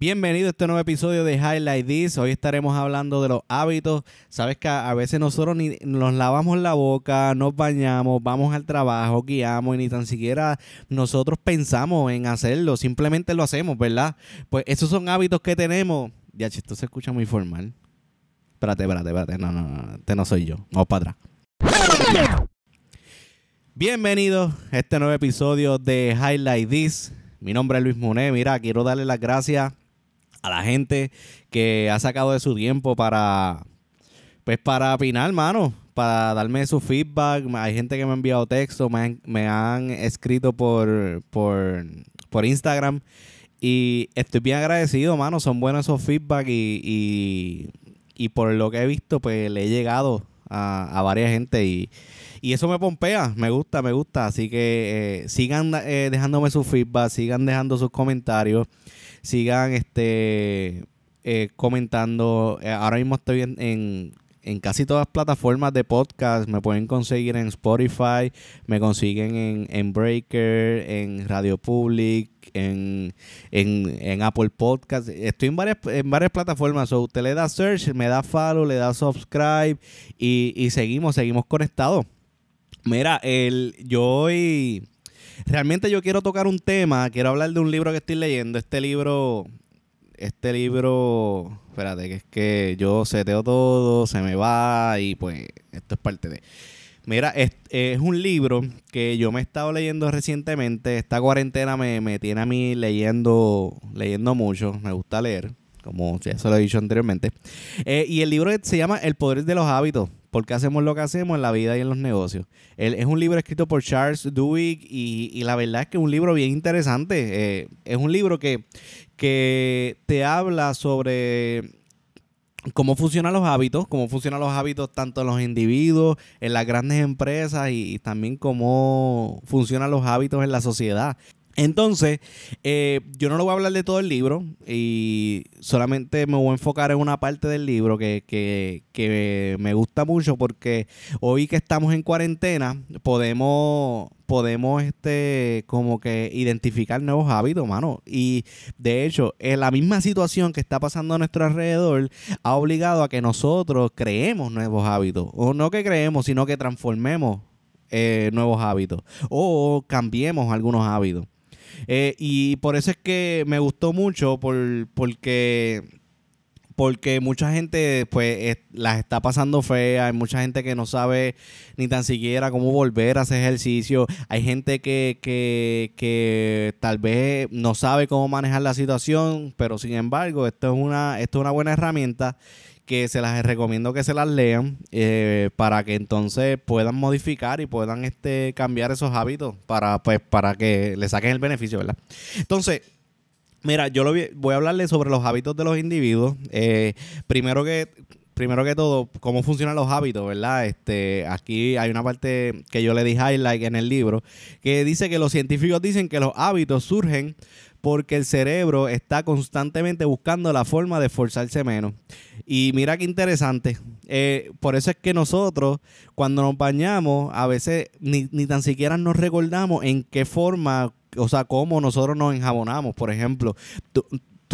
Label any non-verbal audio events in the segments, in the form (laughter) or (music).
Bienvenido a este nuevo episodio de Highlight This. Hoy estaremos hablando de los hábitos. Sabes que a veces nosotros ni nos lavamos la boca, nos bañamos, vamos al trabajo, guiamos y ni tan siquiera nosotros pensamos en hacerlo. Simplemente lo hacemos, ¿verdad? Pues esos son hábitos que tenemos. Ya, esto se escucha muy formal. Espérate, espérate, espérate. No, no, no. Este no soy yo. Vamos para atrás. Bienvenidos a este nuevo episodio de Highlight This. Mi nombre es Luis Monet. Mira, quiero darle las gracias a la gente que ha sacado de su tiempo para, pues para opinar, mano, para darme su feedback. Hay gente que me ha enviado texto, me han, escrito por, por, por, Instagram y estoy bien agradecido, mano. Son buenos esos feedback y, y, por lo que he visto, pues le he llegado a, a varias gente y, y eso me pompea, me gusta, me gusta. Así que eh, sigan eh, dejándome su feedback, sigan dejando sus comentarios sigan este eh, comentando. Eh, ahora mismo estoy en, en, casi todas las plataformas de podcast. Me pueden conseguir en Spotify, me consiguen en, en Breaker, en Radio Public, en, en, Apple Podcast. Estoy en varias, en varias plataformas. O usted le da search, me da follow, le da subscribe y, y seguimos, seguimos conectados. Mira, el, yo hoy Realmente yo quiero tocar un tema, quiero hablar de un libro que estoy leyendo. Este libro, este libro, espérate, que es que yo seteo todo, se me va y pues esto es parte de... Mira, es, un libro que yo me he estado leyendo recientemente. Esta cuarentena me, me tiene a mí leyendo, leyendo mucho. Me gusta leer, como ya se lo he dicho anteriormente. Eh, y el libro se llama El poder de los hábitos por qué hacemos lo que hacemos en la vida y en los negocios. es un libro escrito por Charles Duhigg y, la verdad es que es un libro bien interesante. Eh, es un libro que, que te habla sobre cómo funcionan los hábitos, cómo funcionan los hábitos tanto en los individuos, en las grandes empresas y también cómo funcionan los hábitos en la sociedad. Entonces, eh, yo no lo voy a hablar de todo el libro y solamente me voy a enfocar en una parte del libro que, que, me gusta mucho porque hoy que estamos en cuarentena podemos podemos este como que identificar nuevos hábitos, mano. Y de hecho, la misma situación que está pasando a nuestro alrededor ha obligado a que nosotros creemos nuevos hábitos. O no que creemos, sino que transformemos eh, nuevos hábitos. O cambiemos algunos hábitos. Eh, y por eso es que me gustó mucho, por, porque porque mucha gente pues las está pasando fea, hay mucha gente que no sabe ni tan siquiera cómo volver a hacer ejercicio, hay gente que, que, que tal vez no sabe cómo manejar la situación, pero sin embargo esto es una, esto es una buena herramienta que se las recomiendo que se las lean eh, para que entonces puedan modificar y puedan este cambiar esos hábitos para pues para que le saquen el beneficio, ¿verdad? Entonces, mira, yo lo voy, a hablarles sobre los hábitos de los individuos. Eh, primero que primero que todo, cómo funcionan los hábitos, ¿verdad? Este, aquí hay una parte que yo le di highlight en el libro, que dice que los científicos dicen que los hábitos surgen porque el cerebro está constantemente buscando la forma de esforzarse menos. Y mira qué interesante. Eh, por eso es que nosotros, cuando nos bañamos, a veces ni, ni tan siquiera nos recordamos en qué forma, o sea, cómo nosotros nos enjabonamos. Por ejemplo, tú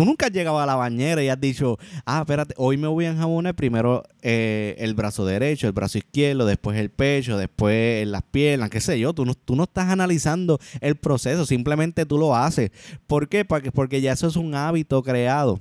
nunca has llegado a la bañera y has dicho, ah, espérate, hoy me voy a enjabonar primero eh, el brazo derecho, el brazo izquierdo, después el pecho, después las piernas, qué sé yo. Tú no, tú no estás analizando el proceso, simplemente tú lo haces. ¿Por qué? Porque, porque ya eso es un hábito creado.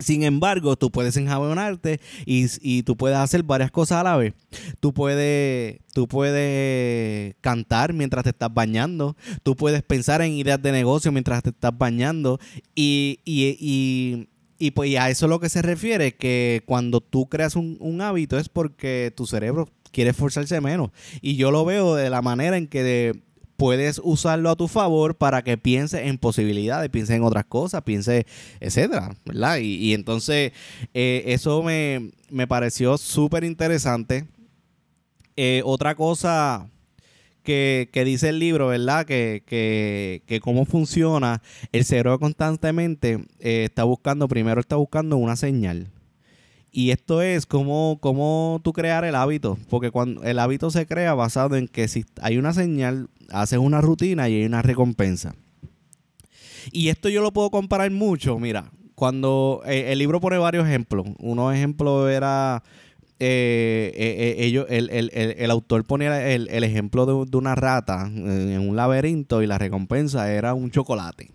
Sin embargo, tú puedes enjabonarte y, y, tú puedes hacer varias cosas a la vez. Tú puedes, tú puedes cantar mientras te estás bañando. Tú puedes pensar en ideas de negocio mientras te estás bañando. Y, y, y, y pues a eso es lo que se refiere, que cuando tú creas un, hábito es porque tu cerebro quiere esforzarse menos. Y yo lo veo de la manera en que puedes usarlo a tu favor para que piense en posibilidades, piense en otras cosas, piense, etcétera, ¿verdad? Y, entonces eh, eso me, pareció súper interesante. Eh, otra cosa que, dice el libro, ¿verdad? Que, que, cómo funciona el cerebro constantemente eh, está buscando, primero está buscando una señal. Y esto es como, como tú crear el hábito, porque cuando el hábito se crea basado en que si hay una señal, haces una rutina y hay una recompensa. Y esto yo lo puedo comparar mucho, mira, cuando el libro pone varios ejemplos. Uno ejemplo era eh, eh, eh, ellos, el, el, el, autor ponía el, ejemplo de, una rata en un laberinto y la recompensa era un chocolate.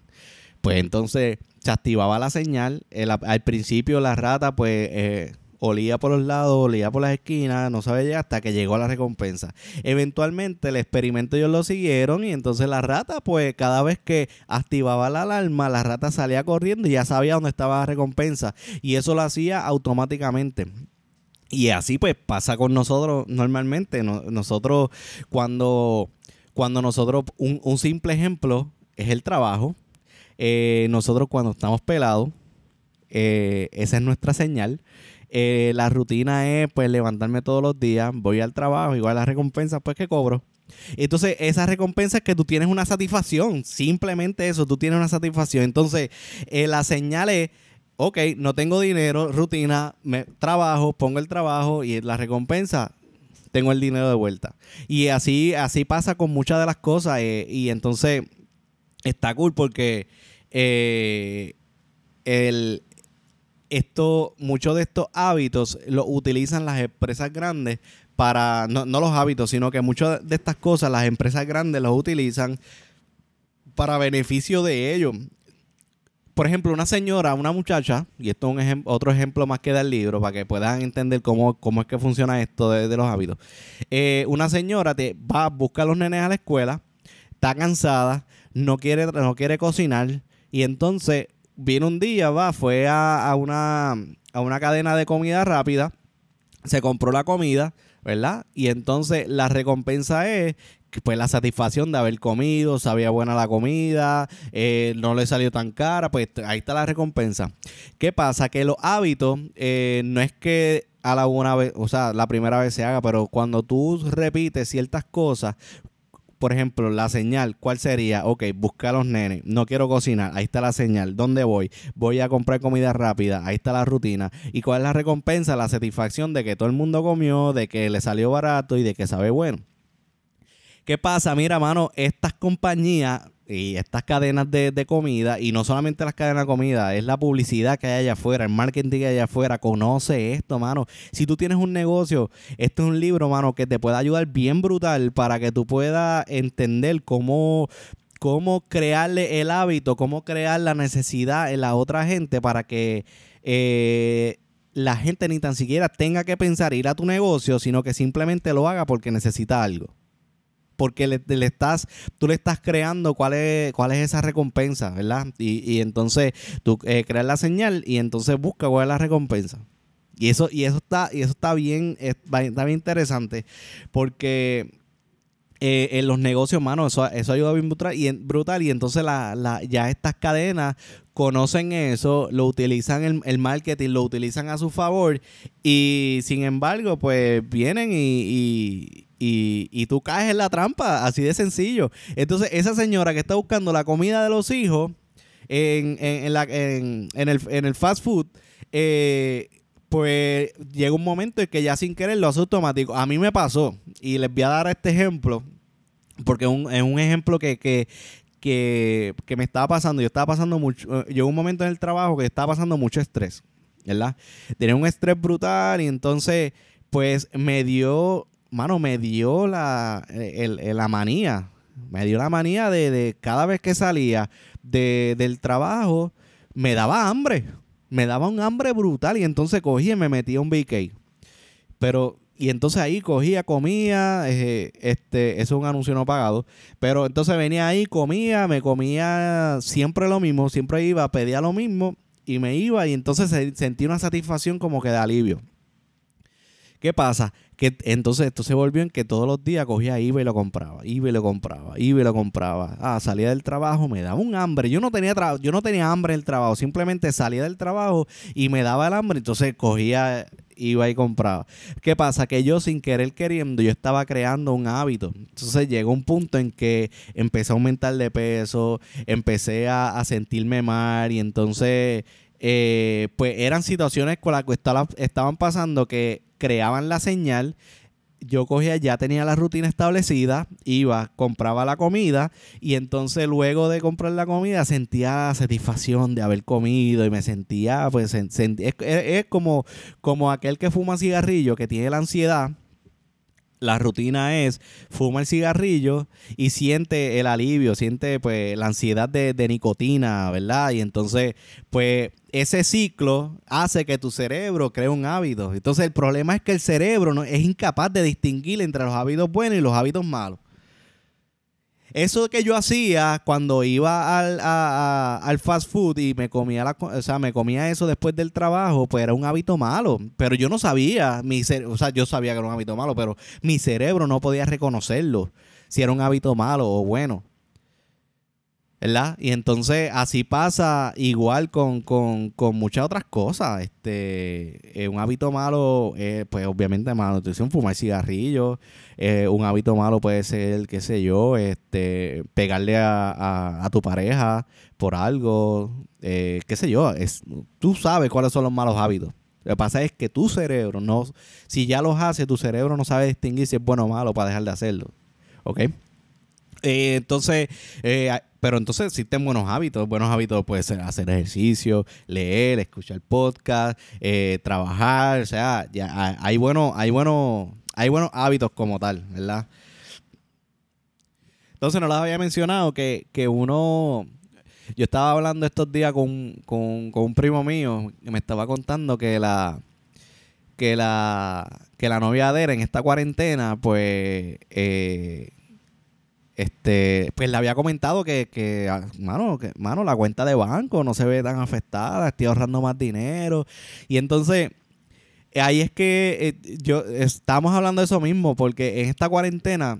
Pues entonces se activaba la señal. al principio la rata pues olía por los lados, olía por las esquinas, no sabía hasta que llegó la recompensa. Eventualmente el experimento ellos lo siguieron y entonces la rata pues cada vez que activaba la alarma la rata salía corriendo y ya sabía dónde estaba la recompensa y eso lo hacía automáticamente. Y así pues pasa con nosotros normalmente. nosotros cuando, cuando nosotros, un, simple ejemplo es el trabajo. Eh, nosotros cuando estamos pelados, eh, esa es nuestra señal. Eh, la rutina es pues levantarme todos los días, voy al trabajo, igual la recompensa pues que cobro. Entonces, esa recompensa es que tú tienes una satisfacción. Simplemente eso, tú tienes una satisfacción. Entonces, la señal es ok, no tengo dinero, rutina, me trabajo, pongo el trabajo y la recompensa, tengo el dinero de vuelta. Y así, así pasa con muchas de las cosas. Eh, y entonces está cool porque eh, el, esto, muchos de estos hábitos los utilizan las empresas grandes para, no, no los hábitos, sino que muchas de estas cosas las empresas grandes los utilizan para beneficio de ellos por ejemplo, una señora, una muchacha, y esto es un otro ejemplo más que del libro, para que puedan entender cómo, cómo es que funciona esto de, los hábitos. Eh, una señora te va a buscar a los nenes a la escuela, está cansada, no quiere, no quiere cocinar, y entonces viene un día, va, fue a, a, una, a una cadena de comida rápida, se compró la comida, ¿verdad? Y entonces la recompensa es pues la satisfacción de haber comido, sabía buena la comida, eh, no le salió tan cara, pues ahí está la recompensa. ¿Qué pasa? Que los hábitos eh, no es que a la una vez, o sea, la primera vez se haga, pero cuando tú repites ciertas cosas, por ejemplo, la señal, ¿cuál sería? Ok, busca a los nenes, no quiero cocinar, ahí está la señal, ¿dónde voy? Voy a comprar comida rápida, ahí está la rutina. ¿Y cuál es la recompensa? La satisfacción de que todo el mundo comió, de que le salió barato y de que sabe bueno. ¿Qué pasa? Mira, mano, estas compañías y estas cadenas de, comida, y no solamente las cadenas de comida, es la publicidad que hay allá afuera, el marketing que hay allá afuera, conoce esto, mano. Si tú tienes un negocio, esto es un libro, mano, que te puede ayudar bien brutal para que tú puedas entender cómo cómo crearle el hábito, cómo crear la necesidad en la otra gente para que eh, la gente ni tan siquiera tenga que pensar ir a tu negocio, sino que simplemente lo haga porque necesita algo porque le, estás, tú le estás creando cuál es, cuál es esa recompensa, ¿verdad? Y, entonces tú eh, creas la señal y entonces busca cuál es la recompensa. Y eso, y eso está, y eso está bien, está bien interesante. Porque eh, en los negocios, mano, eso, eso ayuda bien brutal. Y, brutal, y entonces la, ya estas cadenas conocen eso, lo utilizan el, el, marketing, lo utilizan a su favor. Y sin embargo, pues vienen y y, tú caes en la trampa, así de sencillo. Entonces, esa señora que está buscando la comida de los hijos en, el, fast food, eh, pues llega un momento en que ya sin querer lo hace automático. A mí me pasó, y les voy a dar este ejemplo, porque es un, ejemplo que, que, que, me estaba pasando. Yo estaba pasando mucho, eh, llegó un momento en el trabajo que estaba pasando mucho estrés, ¿verdad? Tenía un estrés brutal y entonces, pues me dio mano, me dio la, la manía. Me dio la manía de, cada vez que salía del trabajo, me daba hambre. Me daba un hambre brutal y entonces cogía y me metía un BK. Pero, y entonces ahí cogía, comía, eh, este, eso es un anuncio no pagado. Pero entonces venía ahí, comía, me comía siempre lo mismo, siempre iba, pedía lo mismo y me iba y entonces sentí una satisfacción como que de alivio. ¿Qué pasa? Que entonces esto se volvió en que todos los días cogía iba y lo compraba, iba y lo compraba, iba y lo compraba. Ah, salía del trabajo, me daba un hambre. Yo no tenía yo no tenía hambre en el trabajo, simplemente salía del trabajo y me daba el hambre, entonces cogía iba y compraba. ¿Qué pasa? Que yo sin querer queriendo, yo estaba creando un hábito. Entonces llegó un punto en que empecé a aumentar de peso, empecé a, a sentirme mal y entonces eh, pues eran situaciones con las que estaban pasando que creaban la señal. yo cogía, ya tenía la rutina establecida, iba, compraba la comida y entonces luego de comprar la comida sentía satisfacción de haber comido y me sentía, pues, es, como, como aquel que fuma cigarrillo, que tiene la ansiedad la rutina es fuma el cigarrillo y siente el alivio, siente pues la ansiedad de, nicotina, ¿verdad? Y entonces, pues ese ciclo hace que tu cerebro cree un hábito. Entonces el problema es que el cerebro no, es incapaz de distinguir entre los hábitos buenos y los hábitos malos. Eso que yo hacía cuando iba al, fast food y me comía la, o sea, me comía eso después del trabajo, pues era un hábito malo. Pero yo no sabía, mi o sea, yo sabía que era un hábito malo, pero mi cerebro no podía reconocerlo si era un hábito malo o bueno. ¿Verdad? Y entonces así pasa igual con, muchas otras cosas. Este, eh, un hábito malo, eh, pues obviamente malnutrición, fumar cigarrillos. Eh, un hábito malo puede ser, qué sé yo, este, pegarle a, tu pareja por algo, qué sé yo. Es, tú sabes cuáles son los malos hábitos. Lo que pasa es que tu cerebro no, si ya los hace, tu cerebro no sabe distinguir si es bueno o malo para dejar de hacerlo. ¿Ok? entonces, pero entonces existen buenos hábitos. Buenos hábitos puede ser hacer ejercicio, leer, escuchar podcast, eh, trabajar. O sea, ya hay, buenos, hay, buenos, hay buenos hábitos como tal, ¿verdad? Entonces no les había mencionado que, uno... Yo estaba hablando estos días con, con, con un primo mío que me estaba contando que la que la que la novia de él en esta cuarentena pues eh, este, pues le había comentado que, que, ah, mano, que, mano, la cuenta de banco no se ve tan afectada, estoy ahorrando más dinero. Y entonces, ahí es que eh, yo estamos hablando de eso mismo, porque en esta cuarentena,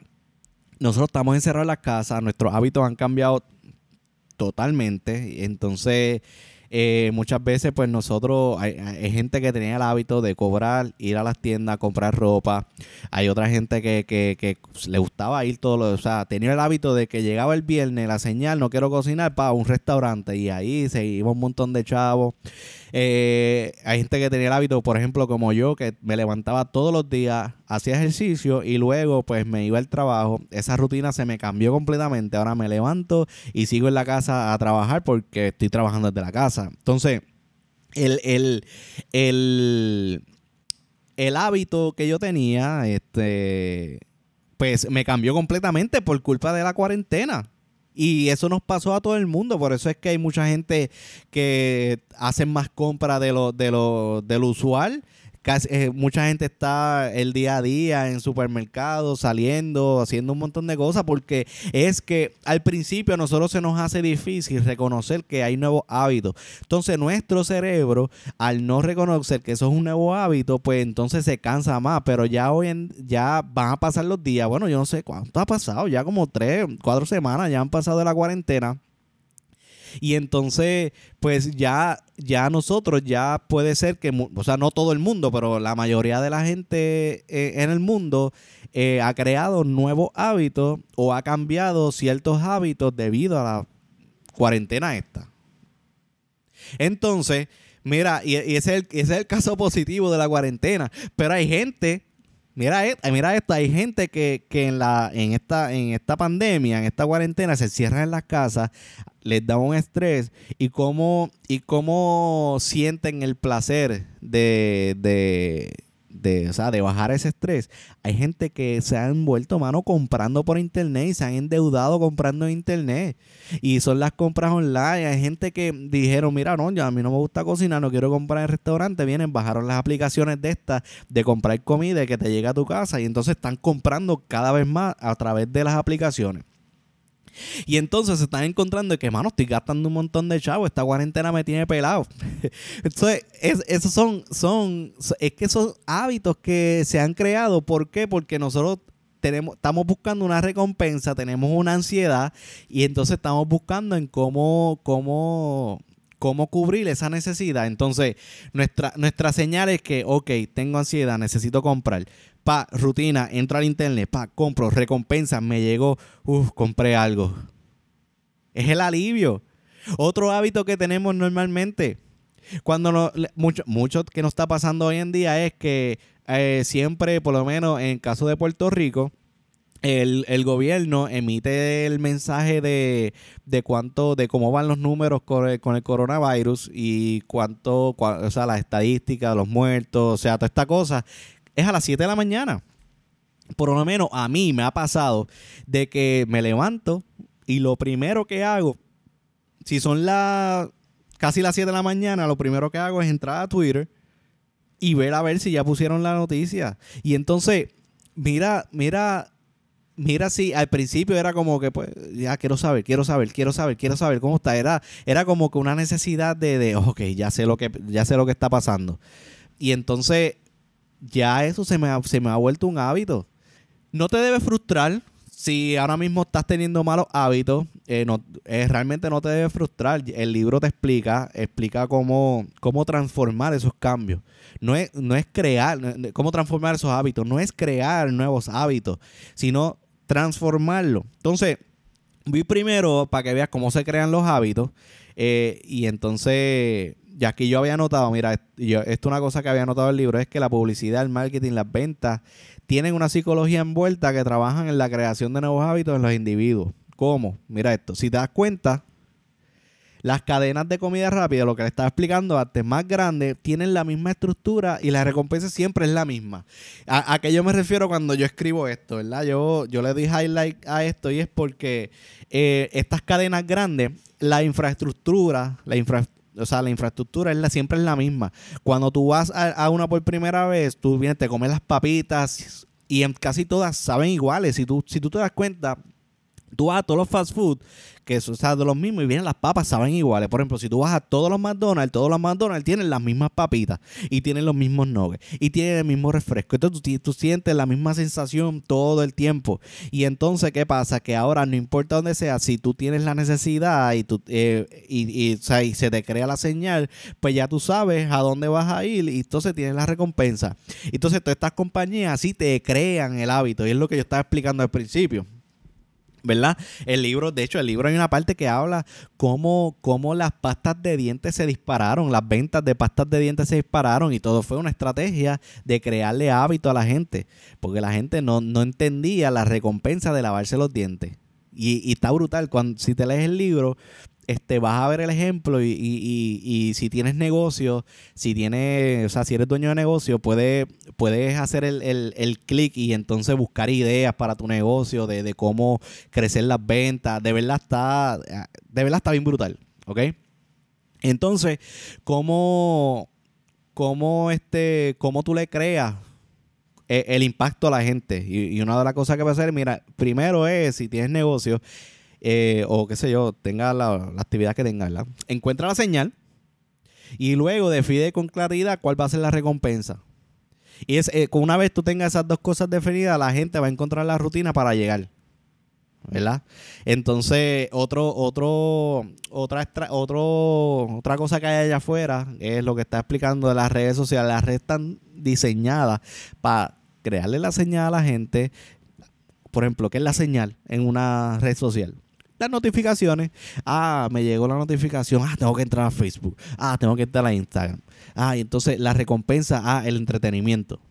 nosotros estamos encerrados en las casas, nuestros hábitos han cambiado totalmente. Entonces, eh, muchas veces pues nosotros, hay, gente que tenía el hábito de cobrar, ir a las tiendas, comprar ropa, hay otra gente que, que, que le gustaba ir todo lo, o sea, tenía el hábito de que llegaba el viernes, la señal, no quiero cocinar, para un restaurante y ahí se iba un montón de chavos. Eh, hay gente que tenía el hábito, por ejemplo, como yo, que me levantaba todos los días, hacía ejercicio y luego pues me iba al trabajo. Esa rutina se me cambió completamente. Ahora me levanto y sigo en la casa a trabajar porque estoy trabajando desde la casa. Entonces, el, el, el, el hábito que yo tenía, este, pues me cambió completamente por culpa de la cuarentena. Y eso nos pasó a todo el mundo. Por eso es que hay mucha gente que hacen más compra de lo, de lo, de lo usual eh, mucha gente está el día a día en supermercados, saliendo, haciendo un montón de cosas, porque es que al principio a nosotros se nos hace difícil reconocer que hay nuevos hábitos. Entonces nuestro cerebro, al no reconocer que eso es un nuevo hábito, pues entonces se cansa más, pero ya hoy en, ya van a pasar los días, bueno, yo no sé cuánto ha pasado, ya como tres, cuatro semanas ya han pasado de la cuarentena. Y entonces, pues ya, ya nosotros, ya puede ser que, o sea, no todo el mundo, pero la mayoría de la gente eh, en el mundo eh, ha creado nuevos hábitos o ha cambiado ciertos hábitos debido a la cuarentena esta. Entonces, mira, y, ese, es el, caso positivo de la cuarentena, pero hay gente Mira, e, mira esto, hay gente que, que, en, la, en, esta, en esta pandemia, en esta cuarentena, se cierran en las casas, les da un estrés y cómo, y cómo sienten el placer de, de, de, o sea, de bajar ese estrés. Hay gente que se ha envuelto mano comprando por internet y se han endeudado comprando en internet. Y son las compras online. Hay gente que dijeron, mira, no, ya a mí no me gusta cocinar, no quiero comprar en restaurante. Vienen, bajaron las aplicaciones de estas de comprar comida que te llega a tu casa. Y entonces están comprando cada vez más a través de las aplicaciones. Y entonces se están encontrando que, mano, estoy gastando un montón de chavos, esta cuarentena me tiene pelado. (laughs) entonces, esos son, son, es que esos hábitos que se han creado, ¿por qué? Porque nosotros tenemos, estamos buscando una recompensa, tenemos una ansiedad y entonces estamos buscando en cómo, cómo, cómo cubrir esa necesidad. Entonces, nuestra, nuestra señal es que, ok, tengo ansiedad, necesito comprar pa, rutina, entro al internet, pa, compro, recompensa, me llegó, uff, compré algo. Es el alivio. Otro hábito que tenemos normalmente, cuando no, mucho, mucho que nos está pasando hoy en día es que eh, siempre, por lo menos en caso de Puerto Rico, el, gobierno emite el mensaje de, de, cuánto, de cómo van los números con el, con el coronavirus y cuánto, o sea, las estadísticas, los muertos, o sea, toda esta cosa, es a las 7 de la mañana. Por lo menos a mí me ha pasado de que me levanto y lo primero que hago, si son las casi las 7 de la mañana, lo primero que hago es entrar a Twitter y ver a ver si ya pusieron la noticia. Y entonces, mira, mira mira si al principio era como que pues ya quiero saber, quiero saber, quiero saber, quiero saber cómo está. Era, era como que una necesidad de, de ok, ya sé lo que, ya sé lo que está pasando. Y entonces ya eso se me ha, se me ha vuelto un hábito. No te debe frustrar si ahora mismo estás teniendo malos hábitos, eh, no, eh, realmente no te debe frustrar. El libro te explica, explica cómo, cómo transformar esos cambios. No es, no es crear, cómo transformar esos hábitos, no es crear nuevos hábitos, sino transformarlo. Entonces, vi primero para que veas cómo se crean los hábitos. Eh, y entonces, ya que yo había notado, mira, esto es una cosa que había notado el libro, es que la publicidad, el marketing, las ventas tienen una psicología envuelta que trabajan en la creación de nuevos hábitos en los individuos. ¿Cómo? Mira esto, si te das cuenta, las cadenas de comida rápida, lo que le estaba explicando antes, más grandes, tienen la misma estructura y la recompensa siempre es la misma. ¿A, qué yo me refiero cuando yo escribo esto, verdad? Yo, yo le di highlight a esto y es porque eh, estas cadenas grandes, la infraestructura, la o sea, la infraestructura es la, siempre es la misma. Cuando tú vas a, a, una por primera vez, tú vienes, te comes las papitas y en casi todas saben iguales. Si tú, si tú te das cuenta, tú vas a todos los fast food que son o de los mismos y vienen las papas, saben iguales. Por ejemplo, si tú vas a todos los McDonald's, todos los McDonald's tienen las mismas papitas y tienen los mismos nuggets y tienen el mismo refresco. Entonces tú, sientes la misma sensación todo el tiempo. Y entonces, ¿qué pasa? Que ahora no importa dónde sea, si tú tienes la necesidad y, tú, eh, y, se te crea la señal, pues ya tú sabes a dónde vas a ir y entonces tienes la recompensa. Entonces, todas estas compañías así te crean el hábito y es lo que yo estaba explicando al principio. ¿Verdad? El libro, de hecho, el libro hay una parte que habla cómo, cómo las pastas de dientes se dispararon, las ventas de pastas de dientes se dispararon y todo fue una estrategia de crearle hábito a la gente, porque la gente no, no entendía la recompensa de lavarse los dientes. Y, y, está brutal. Cuando, si te lees el libro, este, vas a ver el ejemplo y, si tienes negocio, si tienes, o sea, si eres dueño de negocio, puedes, puedes hacer el, el, clic y entonces buscar ideas para tu negocio de, cómo crecer las ventas. De verdad está, de verdad está bien brutal, ¿ok? Entonces, ¿cómo, cómo, este, cómo tú le creas el, el impacto a la gente? Y, una de las cosas que va a hacer, mira, primero es, si tienes negocio, eh, o qué sé yo, tenga la, actividad que tenga, ¿verdad? Encuentra la señal y luego define con claridad cuál va a ser la recompensa. Y es, eh, una vez tú tengas esas dos cosas definidas, la gente va a encontrar la rutina para llegar. ¿verdad? Entonces, otro, otro, otra, otra cosa que hay allá afuera es lo que está explicando de las redes sociales. Las redes están diseñadas para crearle la señal a la gente. Por ejemplo, ¿qué es la señal en una red social? Las notificaciones. Ah, me llegó la notificación. Ah, tengo que entrar a Facebook. Ah, tengo que entrar a Instagram. Ah, y entonces la recompensa, ah, el entretenimiento.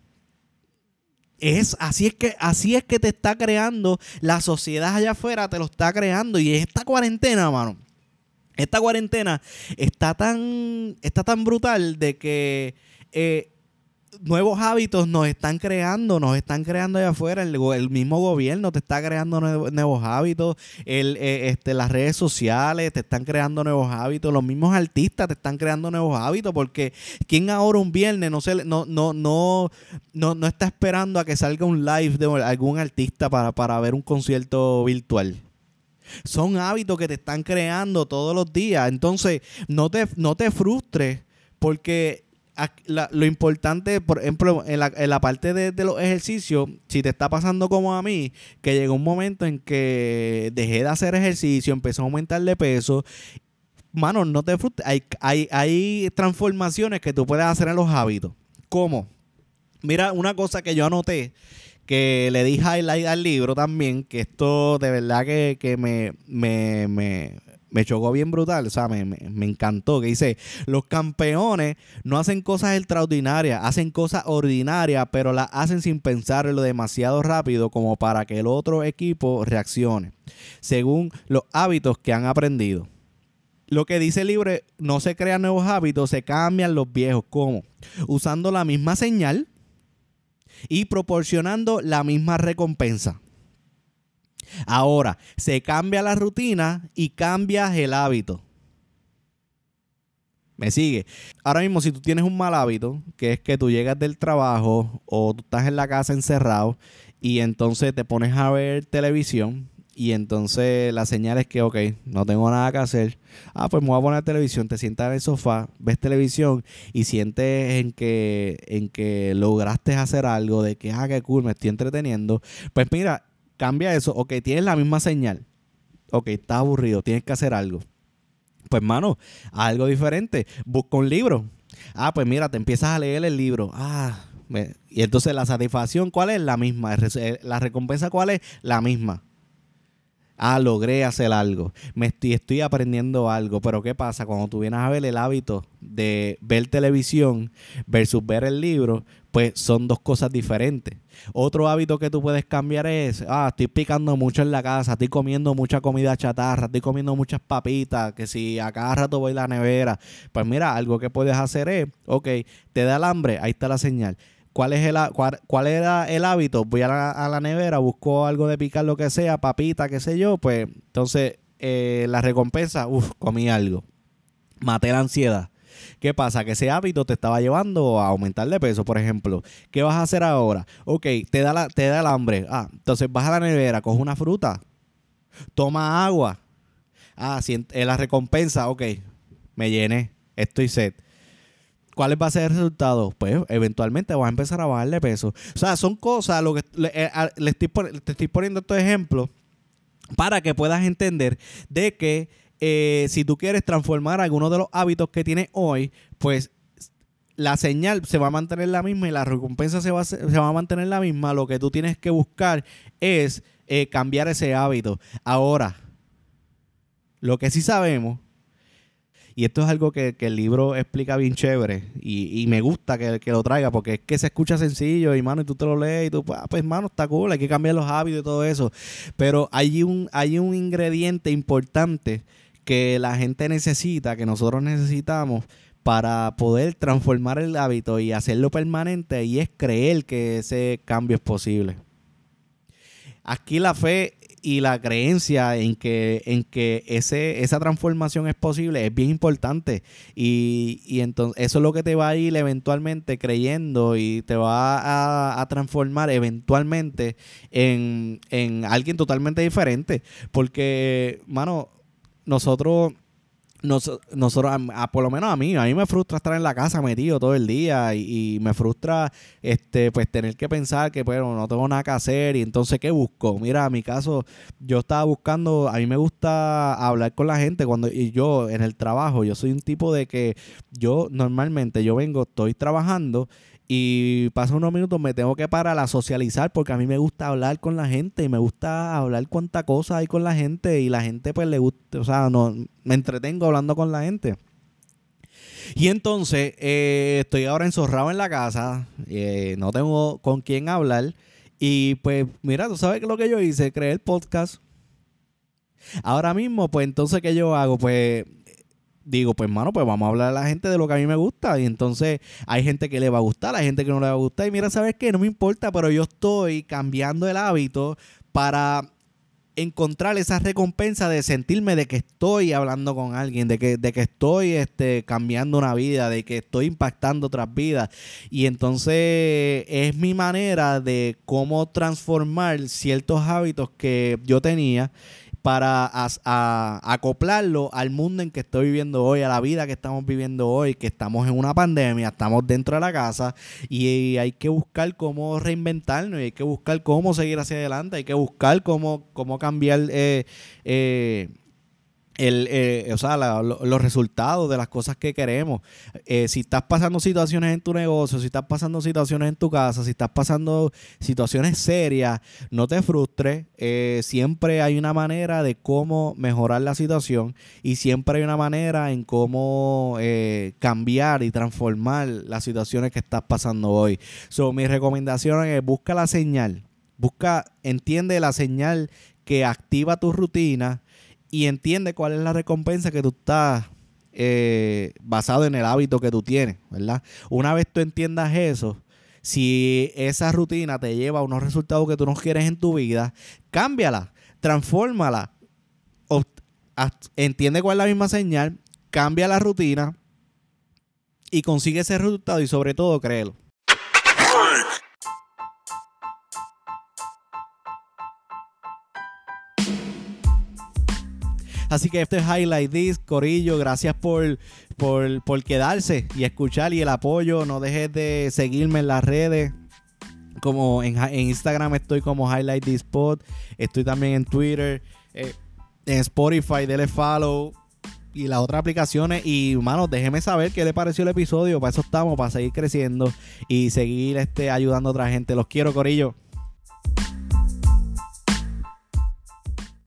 Es, así es que así es que te está creando la sociedad allá afuera, te lo está creando y esta cuarentena, mano. Esta cuarentena está tan está tan brutal de que eh, nuevos hábitos nos están creando, nos están creando allá afuera. El, mismo gobierno te está creando nuevos, hábitos. El, eh, este, las redes sociales te están creando nuevos hábitos. Los mismos artistas te están creando nuevos hábitos. Porque ¿quién ahora un viernes no, se, no, no, no, no, no está esperando a que salga un live de algún artista para, para ver un concierto virtual? Son hábitos que te están creando todos los días. Entonces, no te, no te frustres porque lo importante, por ejemplo, en la, parte de, los ejercicios, si te está pasando como a mí, que llegó un momento en que dejé de hacer ejercicio, empezó a aumentar de peso, mano, no te frustres. Hay, hay, transformaciones que tú puedes hacer en los hábitos. ¿Cómo? Mira, una cosa que yo anoté, que le di highlight al libro también, que esto de verdad que, me, me me chocó bien brutal, o sea, me, me, encantó, que dice, los campeones no hacen cosas extraordinarias, hacen cosas ordinarias, pero las hacen sin pensarlo demasiado rápido como para que el otro equipo reaccione, según los hábitos que han aprendido. Lo que dice el libro, no se crean nuevos hábitos, se cambian los viejos. ¿Cómo? Usando la misma señal y proporcionando la misma recompensa. Ahora, se cambia la rutina y cambias el hábito. ¿Me sigue? Ahora mismo, si tú tienes un mal hábito, que es que tú llegas del trabajo o tú estás en la casa encerrado y entonces te pones a ver televisión y entonces la señal es que, ok, no tengo nada que hacer. Ah, pues me voy a poner televisión, te sientas en el sofá, ves televisión y sientes en que, en que lograste hacer algo, de que, ah, qué cool, me estoy entreteniendo. Pues mira, cambia eso. Ok, tienes la misma señal. Ok, estás aburrido, tienes que hacer algo. Pues, mano, algo diferente. Busca un libro. Ah, pues mira, te empiezas a leer el libro. Ah, y entonces la satisfacción, ¿cuál es? La misma. Eh, la recompensa, ¿cuál es? La misma. Ah, logré hacer algo. Me estoy, estoy aprendiendo algo. Pero ¿qué pasa? Cuando tú vienes a ver el hábito de ver televisión versus ver el libro, pues son dos cosas diferentes. Otro hábito que tú puedes cambiar es, ah, estoy picando mucho en la casa, estoy comiendo mucha comida chatarra, estoy comiendo muchas papitas, que si a cada rato voy a la nevera, pues mira, algo que puedes hacer es, ok, te da el hambre, ahí está la señal. ¿Cuál, es el, cuál, era el hábito? Voy a la, nevera, busco algo de picar, lo que sea, papita, qué sé yo, pues entonces eh, la recompensa, uff, comí algo. Maté la ansiedad. ¿Qué pasa? Que ese hábito te estaba llevando a aumentar de peso, por ejemplo. ¿Qué vas a hacer ahora? Ok, te da, te da el hambre. Ah, entonces vas a la nevera, coge una fruta, toma agua. Ah, si la recompensa, ok, me llené, estoy set. ¿Cuál va a ser el resultado? Pues eventualmente vas a empezar a bajar de peso. O sea, son cosas, lo que le, eh, estoy, te estoy poniendo estos ejemplos para que puedas entender de que eh, si tú quieres transformar algunos de los hábitos que tienes hoy, pues la señal se va a mantener la misma y la recompensa se va a, mantener la misma. Lo que tú tienes que buscar es eh, cambiar ese hábito. Ahora, lo que sí sabemos, y esto es algo que, el libro explica bien chévere, y, me gusta que, lo traiga, porque es que se escucha sencillo, y mano, y tú te lo lees, y tú, ah, pues, mano, está cool, hay que cambiar los hábitos y todo eso. Pero hay un, hay un ingrediente importante que la gente necesita, que nosotros necesitamos para poder transformar el hábito y hacerlo permanente y es creer que ese cambio es posible. Aquí la fe y la creencia en que, en que ese, esa transformación es posible es bien importante. Y, entonces eso es lo que te va a ir eventualmente creyendo y te va a, a transformar eventualmente en, en, alguien totalmente diferente. Porque, mano, nosotros, nosotros por lo menos a mí, a mí me frustra estar en la casa metido todo el día y, me frustra este pues tener que pensar que bueno, no tengo nada que hacer y entonces ¿qué busco? Mira, en mi caso yo estaba buscando, a mí me gusta hablar con la gente cuando y yo en el trabajo, yo soy un tipo de que yo normalmente yo vengo, estoy trabajando y paso unos minutos, me tengo que parar a socializar porque a mí me gusta hablar con la gente y me gusta hablar cuánta cosa hay con la gente y la gente pues le gusta, o sea, no, me entretengo hablando con la gente. Y entonces eh, estoy ahora enzorrado en la casa, eh, no tengo con quién hablar y pues mira, tú sabes lo que yo hice, creé el podcast. Ahora mismo, pues entonces, ¿qué yo hago? Pues digo, pues mano, pues vamos a hablar a la gente de lo que a mí me gusta. Y entonces hay gente que le va a gustar, hay gente que no le va a gustar. Y mira, ¿sabes qué? No me importa, pero yo estoy cambiando el hábito para encontrar esa recompensa de sentirme de que estoy hablando con alguien, de que, de que estoy este, cambiando una vida, de que estoy impactando otras vidas. Y entonces es mi manera de cómo transformar ciertos hábitos que yo tenía para acoplarlo al mundo en que estoy viviendo hoy, a la vida que estamos viviendo hoy, que estamos en una pandemia, estamos dentro de la casa y hay que buscar cómo reinventarnos y hay que buscar cómo seguir hacia adelante, hay que buscar cómo, cómo cambiar eh, eh, el, eh, o sea, los resultados de las cosas que queremos. Eh, si estás pasando situaciones en tu negocio, si estás pasando situaciones en tu casa, si estás pasando situaciones serias, no te frustres. Eh, siempre hay una manera de cómo mejorar la situación y siempre hay una manera en cómo cambiar y transformar las situaciones que estás pasando hoy. So, mi recomendación es busca la señal. Busca, entiende la señal que activa tu rutina y entiende cuál es la recompensa que tú estás eh, basado en el hábito que tú tienes, ¿verdad? Una vez tú entiendas eso, si esa rutina te lleva a unos resultados que tú no quieres en tu vida, cámbiala, transfórmala, entiende cuál es la misma señal, cambia la rutina y consigue ese resultado y sobre todo créelo. Así que este es Highlight This, Corillo. Gracias por, por, quedarse y escuchar y el apoyo. No dejes de seguirme en las redes como en, Instagram estoy como Highlight This Pod, estoy también en Twitter, eh, en Spotify, dele follow y las otras aplicaciones. Y, hermanos, déjeme saber qué le pareció el episodio. Para eso estamos, para seguir creciendo y seguir este, ayudando a otra gente. Los quiero, Corillo.